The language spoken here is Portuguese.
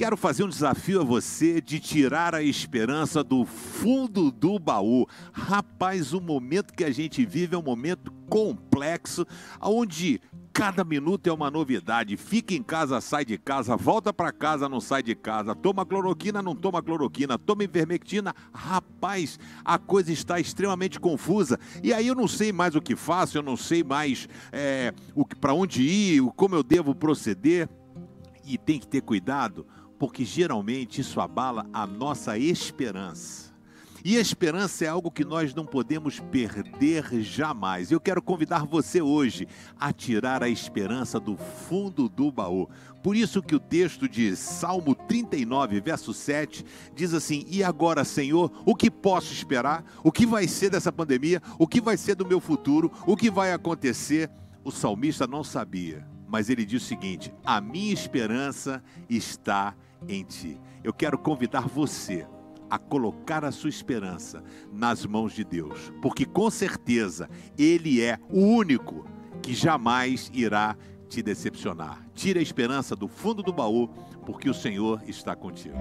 quero fazer um desafio a você de tirar a esperança do fundo do baú. Rapaz, o momento que a gente vive é um momento complexo, onde cada minuto é uma novidade. Fica em casa, sai de casa, volta para casa, não sai de casa. Toma cloroquina, não toma cloroquina. Toma ivermectina. Rapaz, a coisa está extremamente confusa. E aí eu não sei mais o que faço, eu não sei mais é, para onde ir, como eu devo proceder. E tem que ter cuidado, porque geralmente isso abala a nossa esperança. E a esperança é algo que nós não podemos perder jamais. Eu quero convidar você hoje a tirar a esperança do fundo do baú. Por isso que o texto de Salmo 39, verso 7, diz assim: "E agora, Senhor, o que posso esperar? O que vai ser dessa pandemia? O que vai ser do meu futuro? O que vai acontecer?" O salmista não sabia, mas ele diz o seguinte: "A minha esperança está em ti." Eu quero convidar você a colocar a sua esperança nas mãos de Deus, porque com certeza Ele é o único que jamais irá te decepcionar. Tire a esperança do fundo do baú, porque o Senhor está contigo.